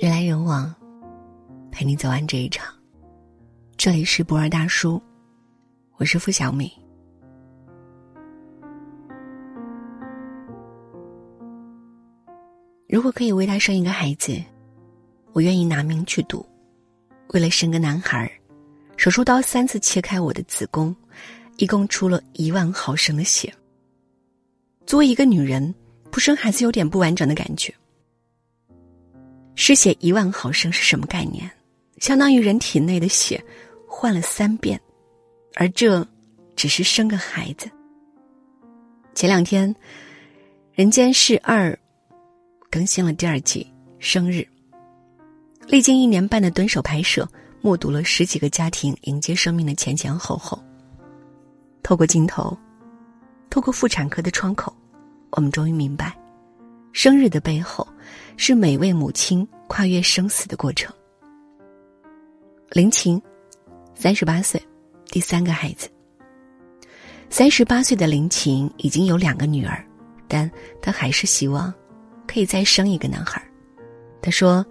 人来人往，陪你走完这一场。这里是不二大叔，我是付小米。如果可以为他生一个孩子，我愿意拿命去赌。为了生个男孩，手术刀三次切开我的子宫，一共出了一万毫升的血。作为一个女人，不生孩子有点不完整的感觉。失血一万毫升是什么概念？相当于人体内的血换了三遍，而这只是生个孩子。前两天，《人间世二》更新了第二季生日。历经一年半的蹲守拍摄，目睹了十几个家庭迎接生命的前前后后。透过镜头，透过妇产科的窗口，我们终于明白，生日的背后，是每位母亲跨越生死的过程。林晴，三十八岁，第三个孩子。三十八岁的林晴已经有两个女儿，但她还是希望可以再生一个男孩。她说。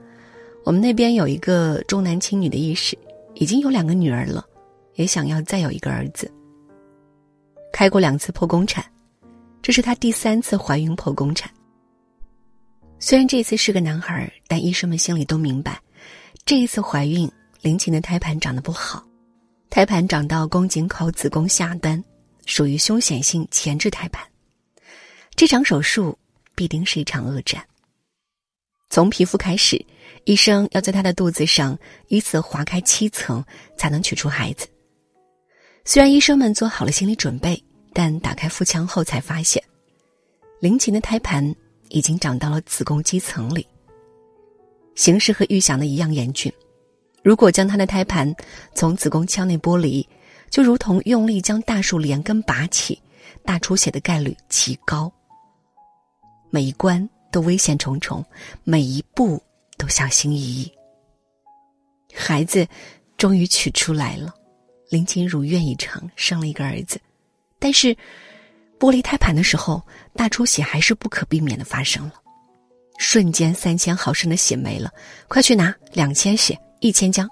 我们那边有一个重男轻女的意识，已经有两个女儿了，也想要再有一个儿子。开过两次剖宫产，这是她第三次怀孕剖宫产。虽然这次是个男孩，但医生们心里都明白，这一次怀孕林琴的胎盘长得不好，胎盘长到宫颈口子宫下端，属于凶险性前置胎盘。这场手术必定是一场恶战。从皮肤开始。医生要在她的肚子上依次划开七层，才能取出孩子。虽然医生们做好了心理准备，但打开腹腔后才发现，林琴的胎盘已经长到了子宫肌层里。形势和预想的一样严峻。如果将她的胎盘从子宫腔内剥离，就如同用力将大树连根拔起，大出血的概率极高。每一关都危险重重，每一步。都小心翼翼。孩子终于取出来了，林琴如愿以偿生了一个儿子，但是剥离胎盘的时候，大出血还是不可避免的发生了。瞬间三千毫升的血没了，快去拿两千血一千浆，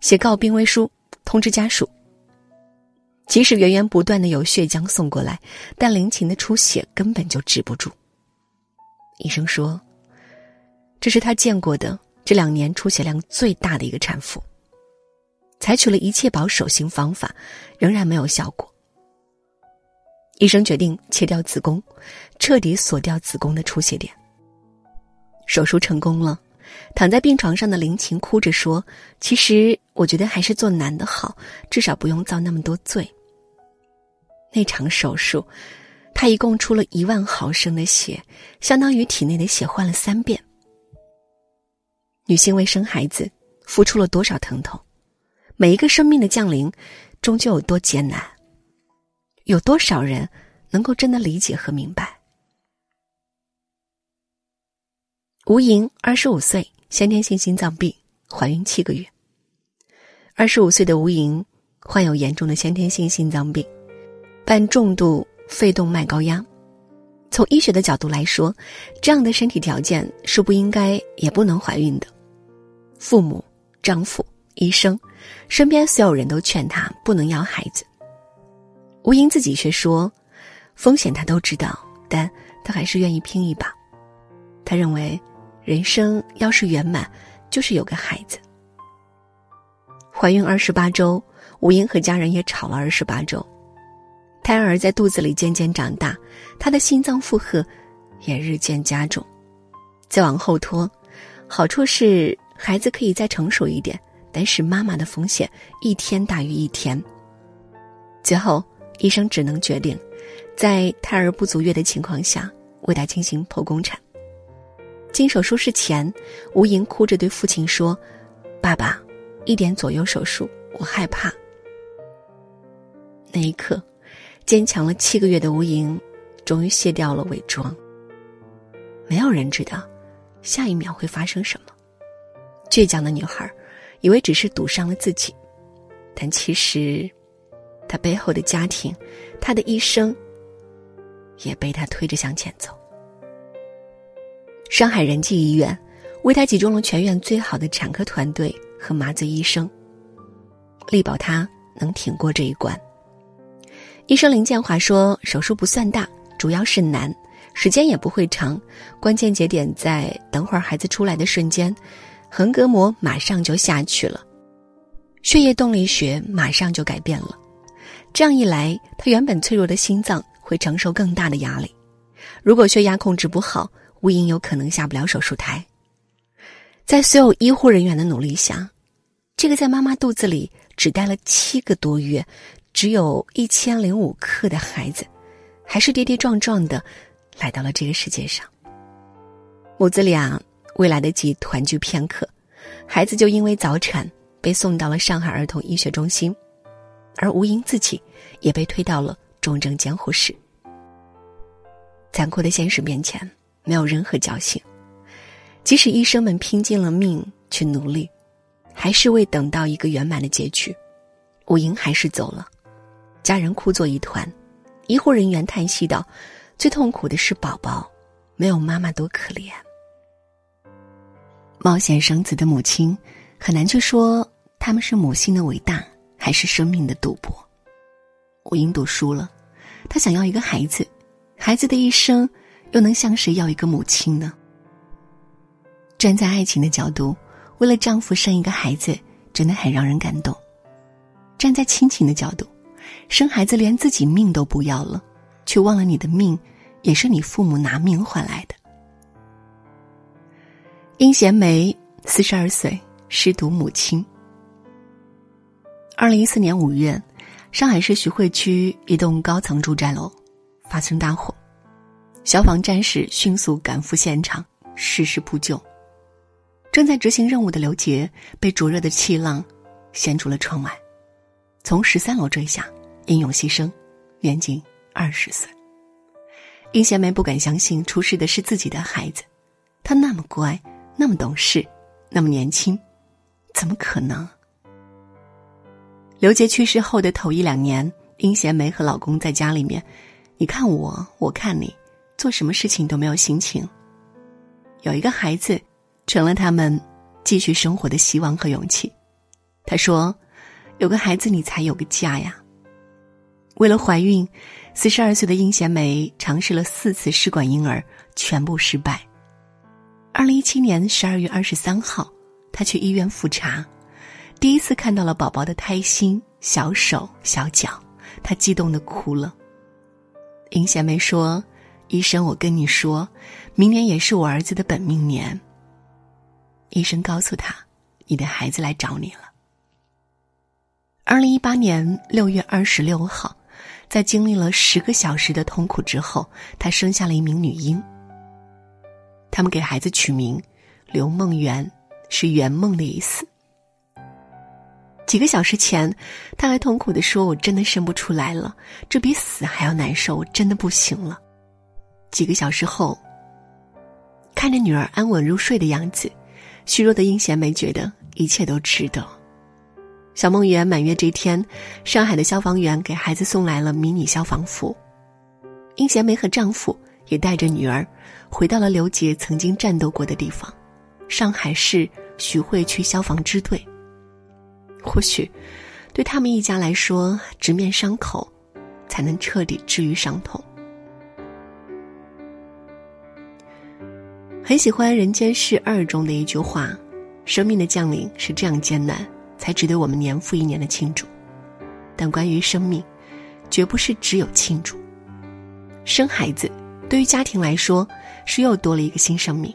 写告病危书通知家属。即使源源不断的有血浆送过来，但林琴的出血根本就止不住。医生说。这是他见过的这两年出血量最大的一个产妇。采取了一切保守性方法，仍然没有效果。医生决定切掉子宫，彻底锁掉子宫的出血点。手术成功了，躺在病床上的林晴哭着说：“其实我觉得还是做男的好，至少不用遭那么多罪。”那场手术，他一共出了一万毫升的血，相当于体内的血换了三遍。女性为生孩子付出了多少疼痛？每一个生命的降临，终究有多艰难？有多少人能够真的理解和明白？吴莹，二十五岁，先天性心脏病，怀孕七个月。二十五岁的吴莹患有严重的先天性心脏病，伴重度肺动脉高压。从医学的角度来说，这样的身体条件是不应该也不能怀孕的。父母、丈夫、医生，身边所有人都劝她不能要孩子。吴英自己却说，风险他都知道，但他还是愿意拼一把。他认为，人生要是圆满，就是有个孩子。怀孕二十八周，吴英和家人也吵了二十八周，胎儿在肚子里渐渐长大，他的心脏负荷也日渐加重。再往后拖，好处是。孩子可以再成熟一点，但是妈妈的风险一天大于一天。最后，医生只能决定，在胎儿不足月的情况下为他进行剖宫产。进手术室前，吴莹哭着对父亲说：“爸爸，一点左右手术，我害怕。”那一刻，坚强了七个月的吴莹，终于卸掉了伪装。没有人知道，下一秒会发生什么。倔强的女孩，以为只是赌上了自己，但其实，他背后的家庭，他的一生，也被他推着向前走。上海仁济医院，为他集中了全院最好的产科团队和麻醉医生，力保他能挺过这一关。医生林建华说：“手术不算大，主要是难，时间也不会长，关键节点在等会儿孩子出来的瞬间，横膈膜马上就下去了，血液动力学马上就改变了。这样一来，他原本脆弱的心脏会承受更大的压力。如果血压控制不好，吴英有可能下不了手术台。在所有医护人员的努力下，这个在妈妈肚子里只待了七个多月。”只有一千零五克的孩子，还是跌跌撞撞的来到了这个世界上。母子俩未来得及团聚片刻，孩子就因为早产被送到了上海儿童医学中心，而吴英自己也被推到了重症监护室。残酷的现实面前，没有任何侥幸。即使医生们拼尽了命去努力，还是未等到一个圆满的结局，吴英还是走了。家人哭作一团，医护人员叹息道：“最痛苦的是宝宝，没有妈妈多可怜。”冒险生子的母亲，很难去说他们是母性的伟大，还是生命的赌博。我英赌输了，她想要一个孩子，孩子的一生，又能向谁要一个母亲呢？站在爱情的角度，为了丈夫生一个孩子，真的很让人感动；站在亲情的角度。生孩子连自己命都不要了，却忘了你的命也是你父母拿命换来的。殷贤梅四十二岁，失独母亲。二零一四年五月，上海市徐汇区一栋高层住宅楼发生大火，消防战士迅速赶赴现场，实施扑救。正在执行任务的刘杰被灼热的气浪掀出了窗外，从十三楼坠下。英勇牺牲，年仅二十岁。殷贤梅不敢相信出事的是自己的孩子，他那么乖，那么懂事，那么年轻，怎么可能？刘杰去世后的头一两年，殷贤梅和老公在家里面，你看我，我看你，做什么事情都没有心情。有一个孩子，成了他们继续生活的希望和勇气。他说：“有个孩子，你才有个家呀。”为了怀孕，四十二岁的殷贤梅尝试了四次试管婴儿，全部失败。二零一七年十二月二十三号，她去医院复查，第一次看到了宝宝的胎心、小手、小脚，她激动的哭了。殷贤梅说：“医生，我跟你说，明年也是我儿子的本命年。”医生告诉他：“你的孩子来找你了。”二零一八年六月二十六号。在经历了十个小时的痛苦之后，她生下了一名女婴。他们给孩子取名刘梦圆，是圆梦的意思。几个小时前，她还痛苦的说：“我真的生不出来了，这比死还要难受，我真的不行了。”几个小时后，看着女儿安稳入睡的样子，虚弱的殷贤梅觉得一切都值得。小梦圆满月这天，上海的消防员给孩子送来了迷你消防服。殷贤梅和丈夫也带着女儿，回到了刘杰曾经战斗过的地方——上海市徐汇区消防支队。或许，对他们一家来说，直面伤口，才能彻底治愈伤痛。很喜欢《人间世二》中的一句话：“生命的降临是这样艰难。”才值得我们年复一年的庆祝，但关于生命，绝不是只有庆祝。生孩子，对于家庭来说是又多了一个新生命；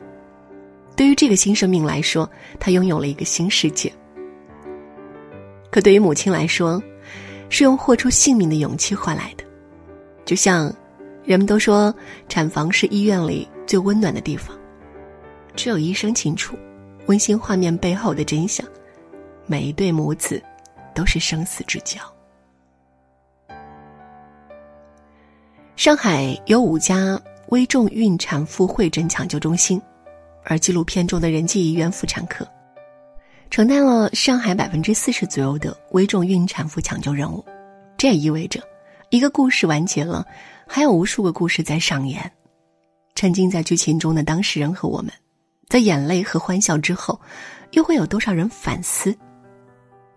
对于这个新生命来说，他拥有了一个新世界。可对于母亲来说，是用豁出性命的勇气换来的。就像人们都说，产房是医院里最温暖的地方，只有医生清楚温馨画面背后的真相。每一对母子，都是生死之交。上海有五家危重孕产妇会诊抢救中心，而纪录片中的仁济医院妇产科，承担了上海百分之四十左右的危重孕产妇抢救任务。这也意味着，一个故事完结了，还有无数个故事在上演。沉浸在剧情中的当事人和我们，在眼泪和欢笑之后，又会有多少人反思？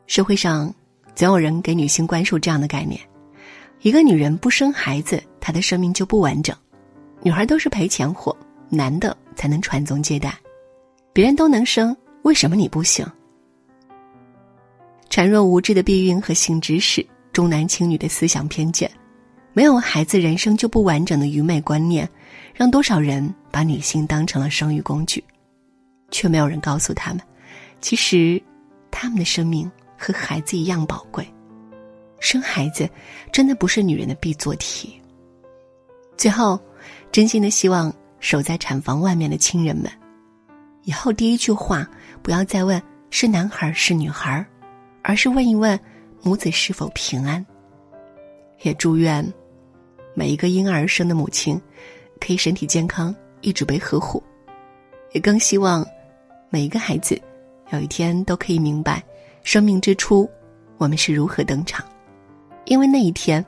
社会上总有人给女性灌输这样的概念：一个女人不生孩子，她的生命就不完整。女孩都是赔钱货，男的才能传宗接代。别人都能生，为什么你不行？孱弱无知的避孕和性知识，重男轻女的思想偏见，没有孩子人生就不完整的愚昧观念，让多少人把女性当成了生育工具，却没有人告诉他们，其实，他们的生命。和孩子一样宝贵，生孩子真的不是女人的必做题。最后，真心的希望守在产房外面的亲人们，以后第一句话不要再问是男孩是女孩，而是问一问母子是否平安。也祝愿每一个婴儿生的母亲可以身体健康，一直被呵护。也更希望每一个孩子有一天都可以明白。生命之初，我们是如何登场？因为那一天，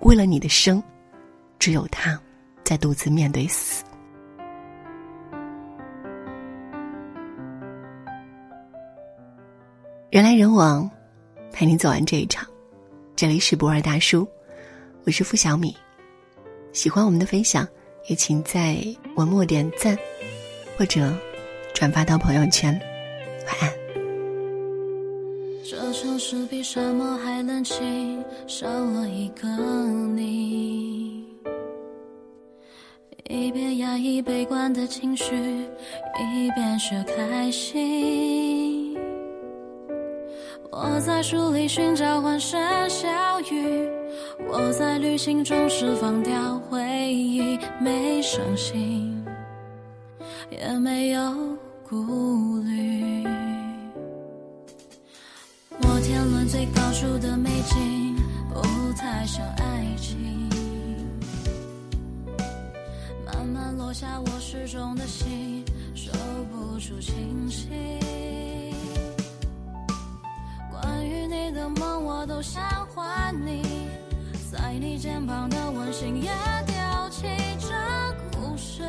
为了你的生，只有他，在独自面对死。人来人往，陪你走完这一场。这里是不二大叔，我是付小米。喜欢我们的分享，也请在文末点赞，或者转发到朋友圈。晚安。这城市比沙漠还冷清，少了一个你。一边压抑悲观的情绪，一边却开心。我在书里寻找欢声笑语，我在旅行中释放掉回忆，没伤心，也没有顾虑。摩天轮最高处的美景，不太像爱情。慢慢落下我失重的心，收不住清醒。梦，我都想还你，在你肩膀的温馨也丢弃。这故事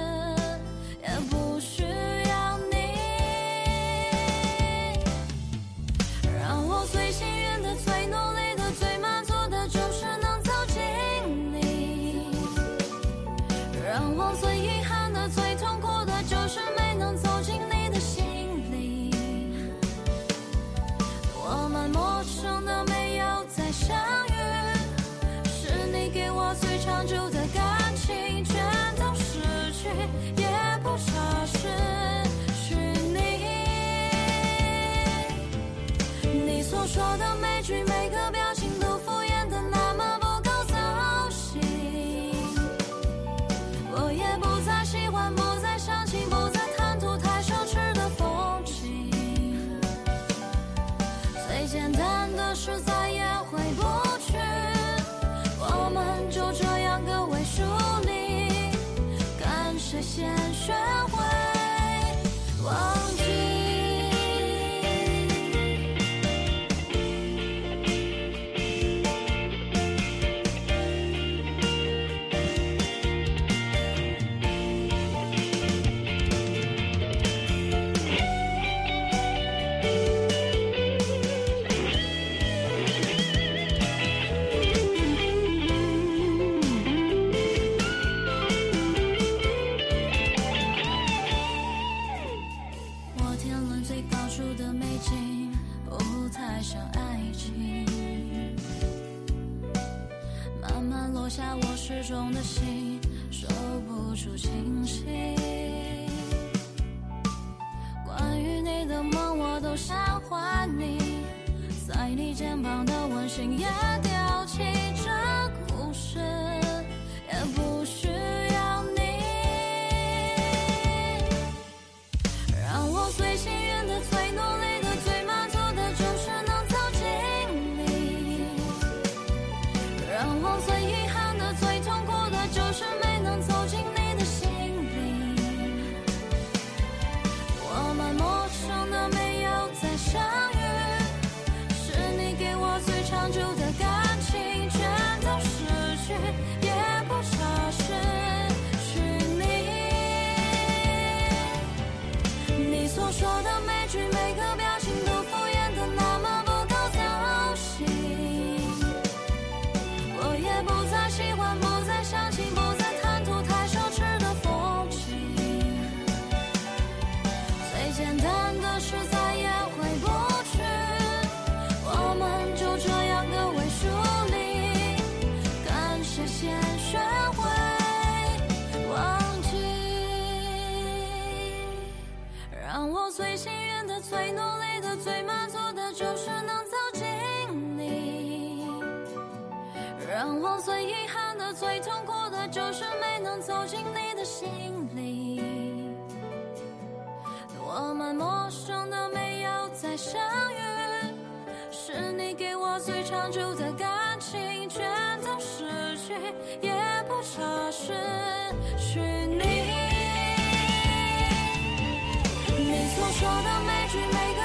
说的每句每个表在你肩膀的温馨也丢弃，这故事也不最痛苦的就是没能走进你的心里。我们陌生的没有再相遇，是你给我最长久的感情，全都失去，也不差失去你。你所说的每句每个。